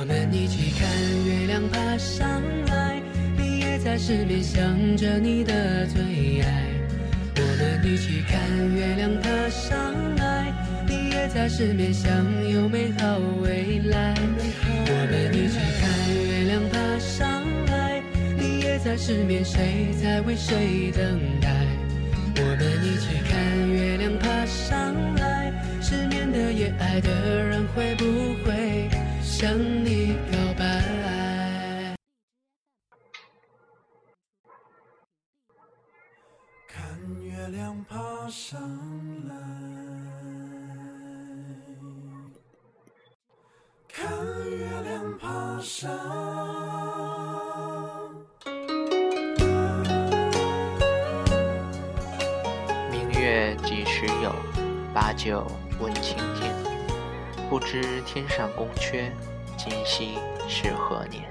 我们一起看月亮爬上来，你也在失眠想着你的最爱。我们一起看月亮爬上来，你也在失眠想有美好未来。我们一起看月亮爬上来，你也在失眠，谁在为谁等待？我们一起看月亮爬上来，失眠的夜，爱的人会不会向你告白？看月亮爬上来，看月亮爬上。明月几时有？把酒问青天。不知天上宫阙，今夕是何年？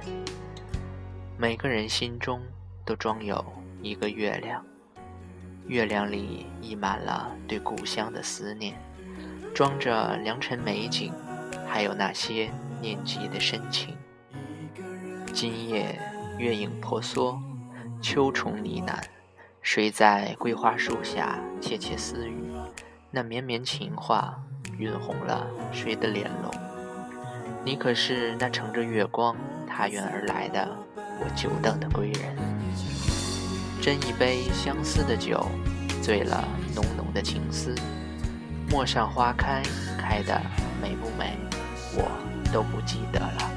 每个人心中都装有一个月亮，月亮里溢满了对故乡的思念，装着良辰美景，还有那些念及的深情。今夜月影婆娑，秋虫呢喃，谁在桂花树下窃窃私语？那绵绵情话，晕红了谁的脸？你可是那乘着月光踏远而来的我久等的归人。斟一杯相思的酒，醉了浓浓的情思。陌上花开，开得美不美，我都不记得了。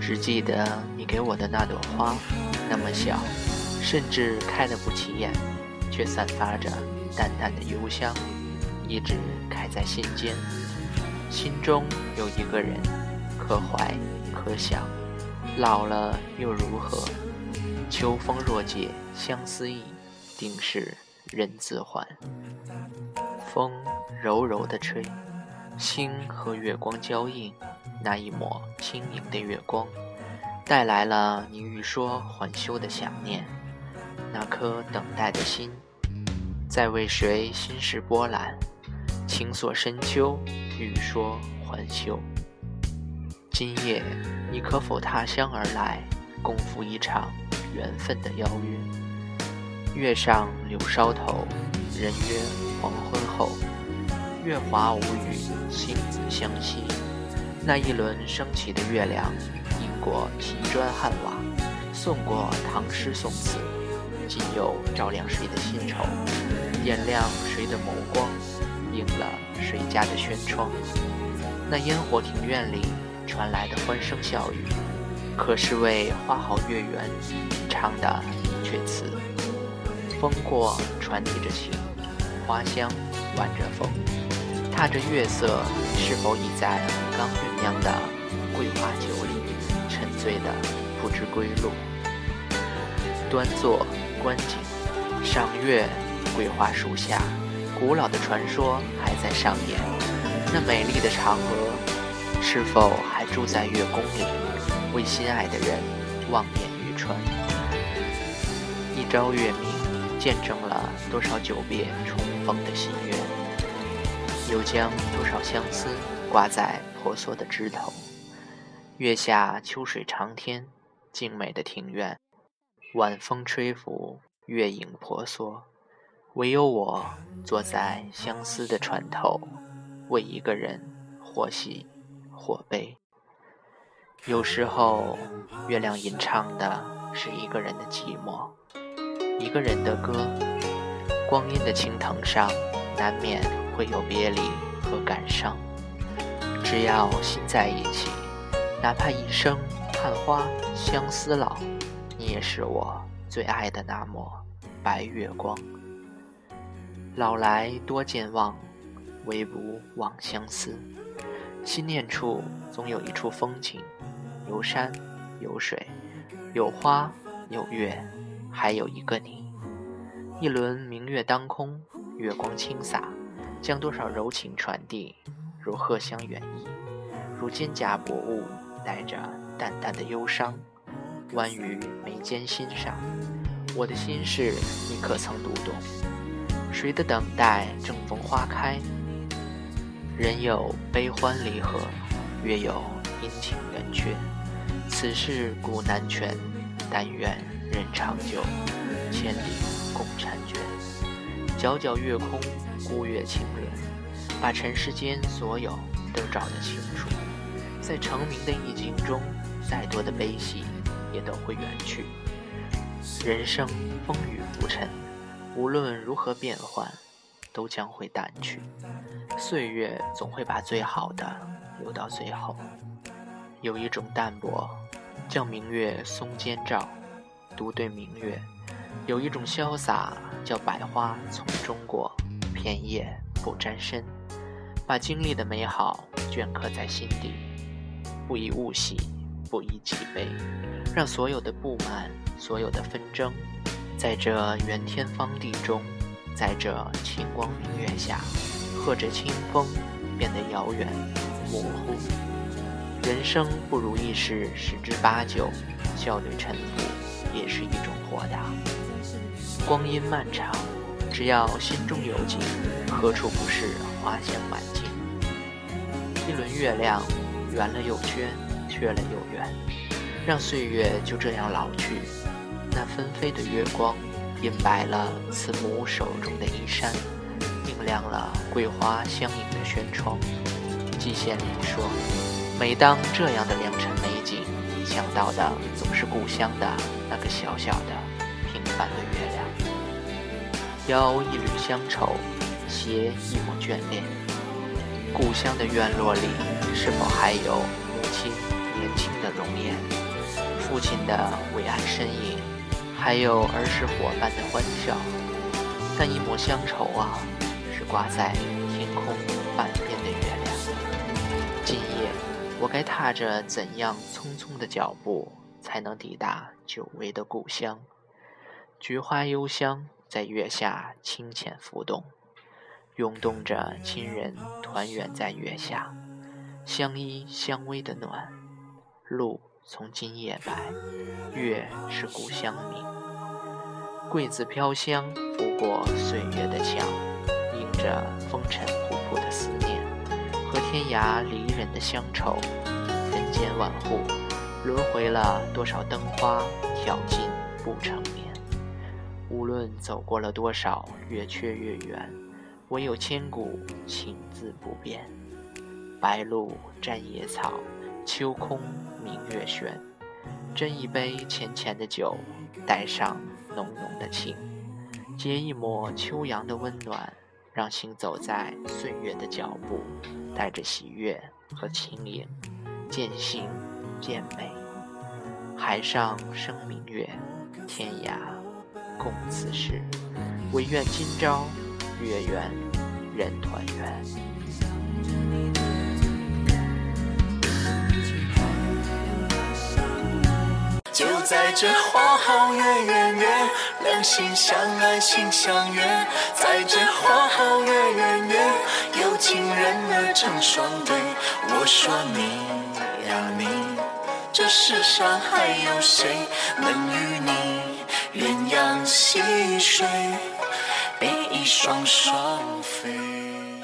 只记得你给我的那朵花，那么小，甚至开得不起眼，却散发着淡淡的幽香，一直开在心间。心中有一个人，可怀可想，老了又如何？秋风若解相思意，定是人自还。风柔柔地吹，星和月光交映，那一抹轻盈的月光，带来了你欲说还休的想念。那颗等待的心，在为谁心事波澜？情锁深秋，欲说还休。今夜你可否他乡而来，共赴一场缘分的邀约？月上柳梢头，人约黄昏后。月华无语，星子相惜。那一轮升起的月亮，映过砌砖汉瓦，送过唐诗宋词，今又照亮谁的心愁？点亮谁的眸光？映了谁家的轩窗？那烟火庭院里传来的欢声笑语，可是为花好月圆唱的阙词？风过，传递着情，花香挽着风。踏着月色，是否已在刚酝酿的桂花酒里沉醉的不知归路？端坐观景，赏月，桂花树下，古老的传说还在上演。那美丽的嫦娥，是否还住在月宫里，为心爱的人望眼欲穿？一朝月明，见证了多少久别重逢的心愿？又将多少相思挂在婆娑的枝头？月下秋水长天，静美的庭院，晚风吹拂，月影婆娑。唯有我坐在相思的船头，为一个人或喜或悲。有时候，月亮吟唱的是一个人的寂寞，一个人的歌。光阴的青藤上，难免。会有别离和感伤，只要心在一起，哪怕一生看花相思老，你也是我最爱的那抹白月光。老来多健忘，唯不忘相思。心念处总有一处风景，有山有水，有花有月，还有一个你。一轮明月当空，月光倾洒。将多少柔情传递，如荷香远溢，如蒹葭薄雾，带着淡淡的忧伤，弯于眉间心上。我的心事，你可曾读懂？谁的等待正逢花开？人有悲欢离合，月有阴晴圆缺。此事古难全，但愿人长久，千里共婵娟。皎皎月空，孤月清润，把尘世间所有都照得清楚。在成名的意境中，再多的悲喜也都会远去。人生风雨浮沉，无论如何变幻，都将会淡去。岁月总会把最好的留到最后。有一种淡泊，叫明月松间照，独对明月；有一种潇洒，叫百花丛中过，片叶不沾身。把经历的美好镌刻在心底，不以物喜，不以己悲，让所有的不满，所有的纷争，在这圆天方地中，在这清光明月下，和着清风，变得遥远模糊。人生不如意事十之八九，笑对沉浮也是一种豁达。光阴漫长，只要心中有景，何处不是花香满径？一轮月亮，圆了又缺，缺了又圆，让岁月就这样老去。那纷飞的月光，映白了慈母手中的衣衫，映亮了桂花相映的轩窗。季羡林说。每当这样的良辰美景，想到的总是故乡的那个小小的、平凡的月亮。邀一缕乡愁，携一抹眷恋。故乡的院落里，是否还有母亲年轻的容颜，父亲的伟岸身影，还有儿时伙伴的欢笑？但一抹乡愁啊，是挂在天空半边的月亮。今夜。我该踏着怎样匆匆的脚步，才能抵达久违的故乡？菊花幽香在月下清浅浮动，涌动着亲人团圆在月下，相依相偎的暖。路从今夜白，月是故乡明。桂子飘香拂过岁月的墙，映着风尘仆仆的思念。和天涯离人的乡愁，人间万户，轮回了多少灯花，跳尽不成眠。无论走过了多少月缺月圆，唯有千古情字不变。白露沾野草，秋空明月悬。斟一杯浅浅的酒，带上浓浓的情，结一抹秋阳的温暖。让行走在岁月的脚步，带着喜悦和轻盈，渐行渐美。海上生明月，天涯共此时。唯愿今朝月圆人团圆。在这花好月圆月，两心相爱心相悦。在这花好月圆月，有情人儿成双对。我说你呀你，这世上还有谁能与你鸳鸯戏水，比翼双双飞？